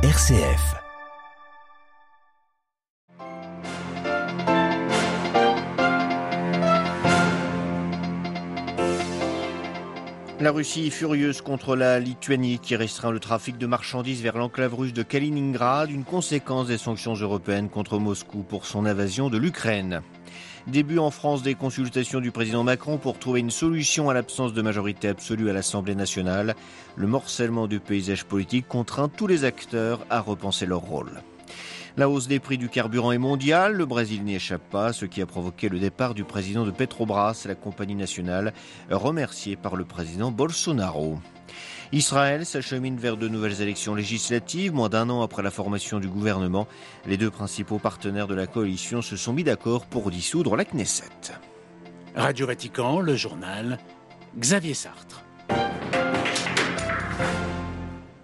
RCF. La Russie furieuse contre la Lituanie qui restreint le trafic de marchandises vers l'enclave russe de Kaliningrad, une conséquence des sanctions européennes contre Moscou pour son invasion de l'Ukraine. Début en France des consultations du président Macron pour trouver une solution à l'absence de majorité absolue à l'Assemblée nationale. Le morcellement du paysage politique contraint tous les acteurs à repenser leur rôle. La hausse des prix du carburant est mondiale, le Brésil n'y échappe pas, ce qui a provoqué le départ du président de Petrobras, la compagnie nationale, remercié par le président Bolsonaro. Israël s'achemine vers de nouvelles élections législatives. Moins d'un an après la formation du gouvernement, les deux principaux partenaires de la coalition se sont mis d'accord pour dissoudre la Knesset. Radio Vatican, le journal, Xavier Sartre.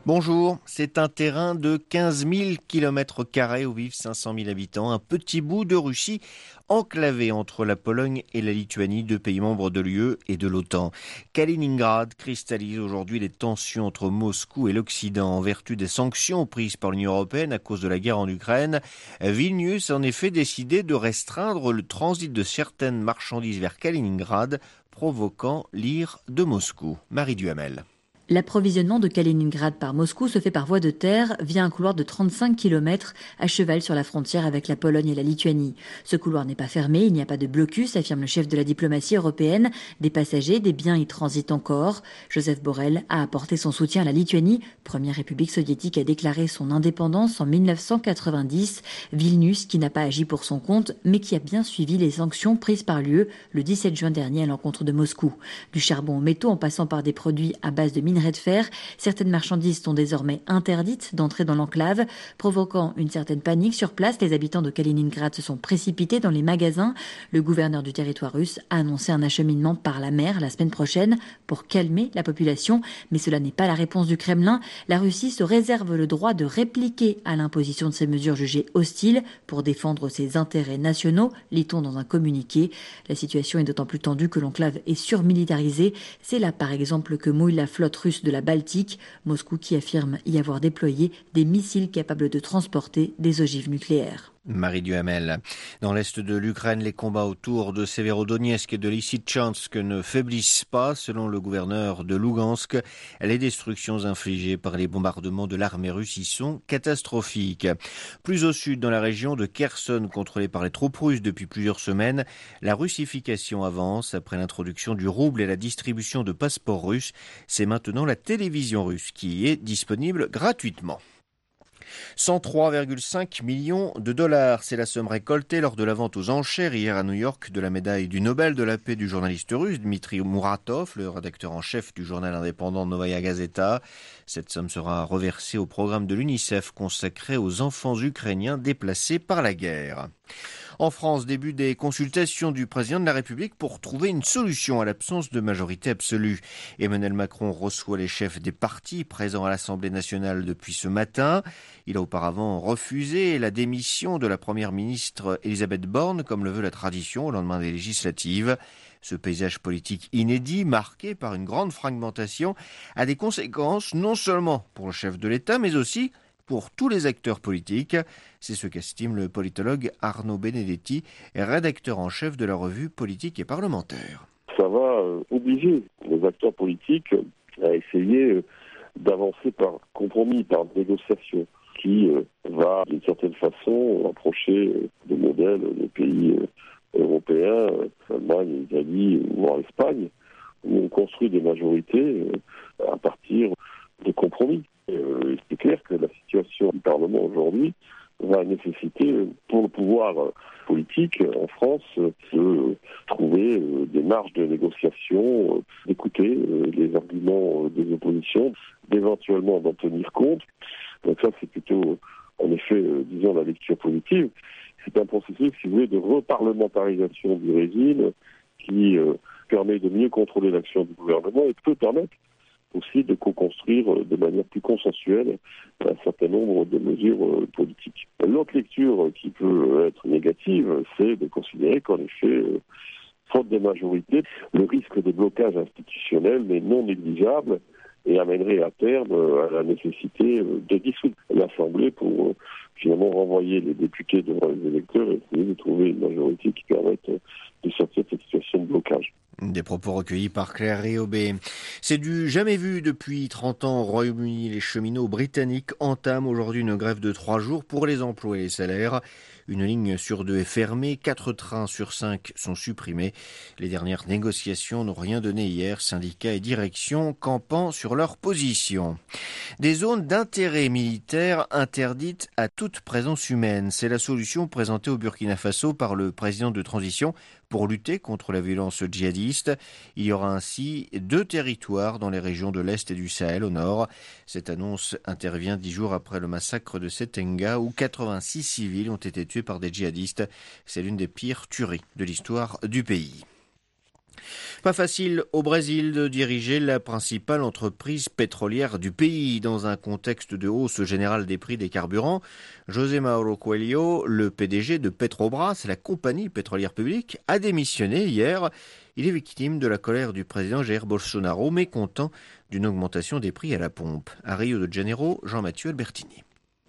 Bonjour, c'est un terrain de 15 000 km où vivent 500 000 habitants, un petit bout de Russie enclavé entre la Pologne et la Lituanie, deux pays membres de l'UE et de l'OTAN. Kaliningrad cristallise aujourd'hui les tensions entre Moscou et l'Occident en vertu des sanctions prises par l'Union européenne à cause de la guerre en Ukraine. Vilnius a en effet décidé de restreindre le transit de certaines marchandises vers Kaliningrad, provoquant l'ire de Moscou. Marie Duhamel. L'approvisionnement de Kaliningrad par Moscou se fait par voie de terre via un couloir de 35 km à cheval sur la frontière avec la Pologne et la Lituanie. Ce couloir n'est pas fermé, il n'y a pas de blocus, affirme le chef de la diplomatie européenne. Des passagers, des biens y transitent encore. Joseph Borrell a apporté son soutien à la Lituanie, première république soviétique à déclarer son indépendance en 1990. Vilnius, qui n'a pas agi pour son compte, mais qui a bien suivi les sanctions prises par l'UE le 17 juin dernier à l'encontre de Moscou. Du charbon aux métaux en passant par des produits à base de de fer, certaines marchandises sont désormais interdites d'entrer dans l'enclave, provoquant une certaine panique sur place. Les habitants de Kaliningrad se sont précipités dans les magasins. Le gouverneur du territoire russe a annoncé un acheminement par la mer la semaine prochaine pour calmer la population, mais cela n'est pas la réponse du Kremlin. La Russie se réserve le droit de répliquer à l'imposition de ces mesures jugées hostiles pour défendre ses intérêts nationaux, lit-on dans un communiqué. La situation est d'autant plus tendue que l'enclave est surmilitarisée. C'est là, par exemple, que mouille la flotte russe de la Baltique, Moscou qui affirme y avoir déployé des missiles capables de transporter des ogives nucléaires. Marie Duhamel. Dans l'est de l'Ukraine, les combats autour de Severodonetsk et de Lysychansk ne faiblissent pas, selon le gouverneur de Lugansk. Les destructions infligées par les bombardements de l'armée russe y sont catastrophiques. Plus au sud, dans la région de Kherson, contrôlée par les troupes russes depuis plusieurs semaines, la russification avance après l'introduction du rouble et la distribution de passeports russes. C'est maintenant la télévision russe qui y est disponible gratuitement. 103,5 millions de dollars, c'est la somme récoltée lors de la vente aux enchères hier à New York de la médaille du Nobel de la paix du journaliste russe Dmitri Muratov, le rédacteur en chef du journal indépendant Novaya Gazeta. Cette somme sera reversée au programme de l'UNICEF consacré aux enfants ukrainiens déplacés par la guerre. En France, début des consultations du président de la République pour trouver une solution à l'absence de majorité absolue. Emmanuel Macron reçoit les chefs des partis présents à l'Assemblée nationale depuis ce matin. Il a auparavant refusé la démission de la première ministre Elisabeth Borne, comme le veut la tradition au lendemain des législatives. Ce paysage politique inédit, marqué par une grande fragmentation, a des conséquences non seulement pour le chef de l'État, mais aussi pour tous les acteurs politiques. C'est ce qu'estime le politologue Arnaud Benedetti, rédacteur en chef de la revue Politique et parlementaire. Ça va euh, obliger les acteurs politiques à essayer euh, d'avancer par compromis, par négociation, qui euh, va d'une certaine façon approcher des modèles des pays européens, l'Allemagne, l'Italie, voire l'Espagne, où on construit des majorités à partir de compromis. Euh, c'est clair que la situation du Parlement aujourd'hui va nécessiter pour le pouvoir politique en France de trouver euh, des marges de négociation, euh, d'écouter les arguments des oppositions, d'éventuellement d'en tenir compte. Donc ça, c'est plutôt, en effet, disons, la lecture positive. C'est un processus, si vous voulez, de reparlementarisation du régime qui permet de mieux contrôler l'action du gouvernement et peut permettre aussi de co-construire euh, de manière plus consensuelle un certain nombre de mesures euh, politiques. L'autre lecture qui peut être négative, c'est de considérer qu'en effet, euh, faute de majorité, le risque de blocage institutionnel n'est non négligeable et amènerait à terme à la nécessité de dissoudre l'Assemblée pour finalement renvoyer les députés devant les électeurs et essayer de trouver une majorité qui permette de sortir de cette situation de blocage. Des propos recueillis par Claire Riobé. C'est du jamais vu depuis 30 ans au Royaume-Uni. Les cheminots britanniques entament aujourd'hui une grève de trois jours pour les emplois et les salaires. Une ligne sur deux est fermée, quatre trains sur cinq sont supprimés. Les dernières négociations n'ont rien donné hier, syndicats et direction campant sur leur position. Des zones d'intérêt militaire interdites à toute présence humaine, c'est la solution présentée au Burkina Faso par le président de transition pour lutter contre la violence djihadiste. Il y aura ainsi deux territoires dans les régions de l'Est et du Sahel au nord. Cette annonce intervient dix jours après le massacre de Setenga où 86 civils ont été tués par des djihadistes. C'est l'une des pires tueries de l'histoire du pays. Pas facile au Brésil de diriger la principale entreprise pétrolière du pays dans un contexte de hausse générale des prix des carburants. José Mauro Coelho, le PDG de Petrobras, la compagnie pétrolière publique, a démissionné hier. Il est victime de la colère du président Jair Bolsonaro, mécontent d'une augmentation des prix à la pompe. À Rio de Janeiro, Jean-Mathieu Albertini.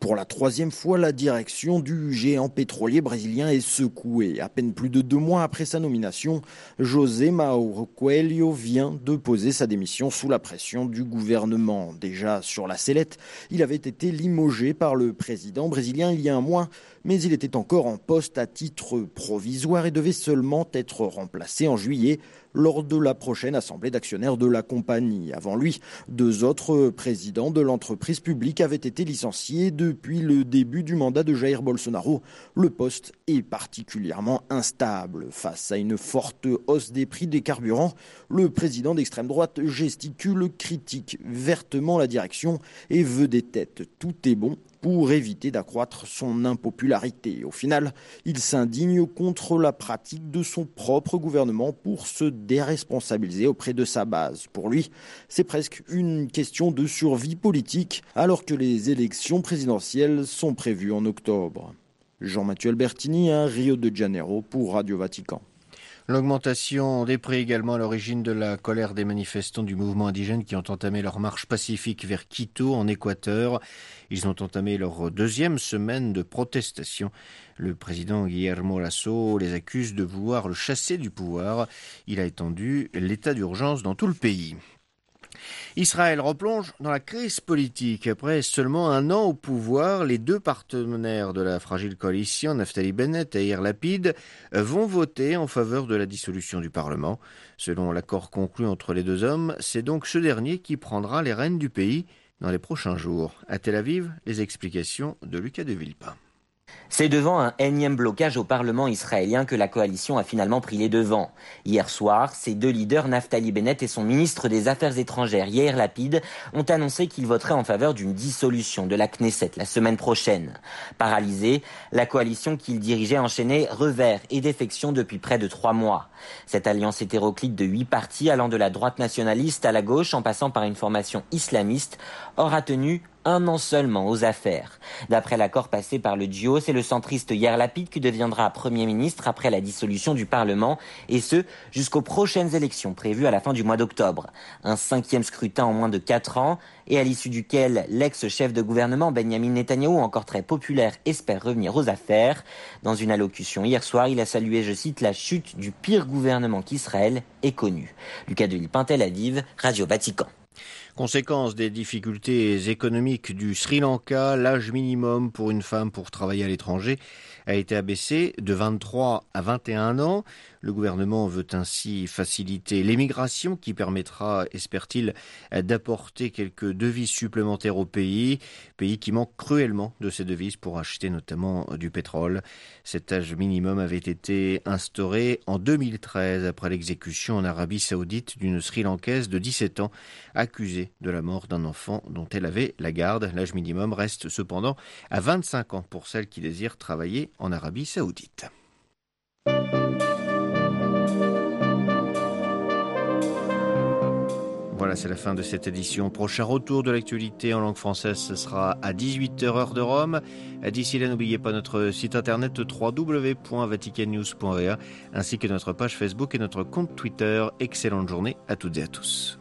Pour la troisième fois, la direction du géant pétrolier brésilien est secouée. À peine plus de deux mois après sa nomination, José Mauro Coelho vient de poser sa démission sous la pression du gouvernement. Déjà sur la sellette, il avait été limogé par le président brésilien il y a un mois, mais il était encore en poste à titre provisoire et devait seulement être remplacé en juillet lors de la prochaine assemblée d'actionnaires de la compagnie. Avant lui, deux autres présidents de l'entreprise publique avaient été licenciés depuis le début du mandat de Jair Bolsonaro. Le poste est particulièrement instable. Face à une forte hausse des prix des carburants, le président d'extrême droite gesticule, critique vertement la direction et veut des têtes. Tout est bon pour éviter d'accroître son impopularité. Au final, il s'indigne contre la pratique de son propre gouvernement pour se déresponsabiliser auprès de sa base. Pour lui, c'est presque une question de survie politique alors que les élections présidentielles sont prévues en octobre. Jean-Mathieu Albertini à Rio de Janeiro pour Radio Vatican. L'augmentation des prix également à l'origine de la colère des manifestants du mouvement indigène qui ont entamé leur marche pacifique vers Quito en Équateur. Ils ont entamé leur deuxième semaine de protestation. Le président Guillermo Lasso les accuse de vouloir le chasser du pouvoir. Il a étendu l'état d'urgence dans tout le pays. Israël replonge dans la crise politique. Après seulement un an au pouvoir, les deux partenaires de la fragile coalition, Naftali Bennett et Yair Lapid, vont voter en faveur de la dissolution du Parlement. Selon l'accord conclu entre les deux hommes, c'est donc ce dernier qui prendra les rênes du pays dans les prochains jours. À Tel Aviv, les explications de Lucas de Villepin. C'est devant un énième blocage au Parlement israélien que la coalition a finalement pris les devants. Hier soir, ses deux leaders, Naftali Bennett et son ministre des Affaires étrangères, Yair Lapid, ont annoncé qu'ils voteraient en faveur d'une dissolution de la Knesset la semaine prochaine. Paralysée, la coalition qu'ils dirigeaient enchaînait revers et défections depuis près de trois mois. Cette alliance hétéroclite de huit partis allant de la droite nationaliste à la gauche en passant par une formation islamiste aura tenu un an seulement aux affaires. D'après l'accord passé par le duo, c'est le centriste Yair Lapid qui deviendra Premier ministre après la dissolution du Parlement, et ce, jusqu'aux prochaines élections prévues à la fin du mois d'octobre. Un cinquième scrutin en moins de quatre ans, et à l'issue duquel l'ex-chef de gouvernement Benjamin Netanyahu, encore très populaire, espère revenir aux affaires. Dans une allocution hier soir, il a salué, je cite, la chute du pire gouvernement qu'Israël ait connu. Lucas de Pintel Aviv, Radio Vatican. Conséquence des difficultés économiques du Sri Lanka, l'âge minimum pour une femme pour travailler à l'étranger a été abaissé de 23 à 21 ans. Le gouvernement veut ainsi faciliter l'émigration qui permettra, espère-t-il, d'apporter quelques devises supplémentaires au pays, pays qui manque cruellement de ces devises pour acheter notamment du pétrole. Cet âge minimum avait été instauré en 2013 après l'exécution en Arabie saoudite d'une Sri Lankaise de 17 ans de la mort d'un enfant dont elle avait la garde. L'âge minimum reste cependant à 25 ans pour celles qui désirent travailler en Arabie saoudite. Voilà, c'est la fin de cette édition. Prochain retour de l'actualité en langue française, ce sera à 18h heure de Rome. D'ici là, n'oubliez pas notre site internet www.vaticannews.va ainsi que notre page Facebook et notre compte Twitter. Excellente journée à toutes et à tous.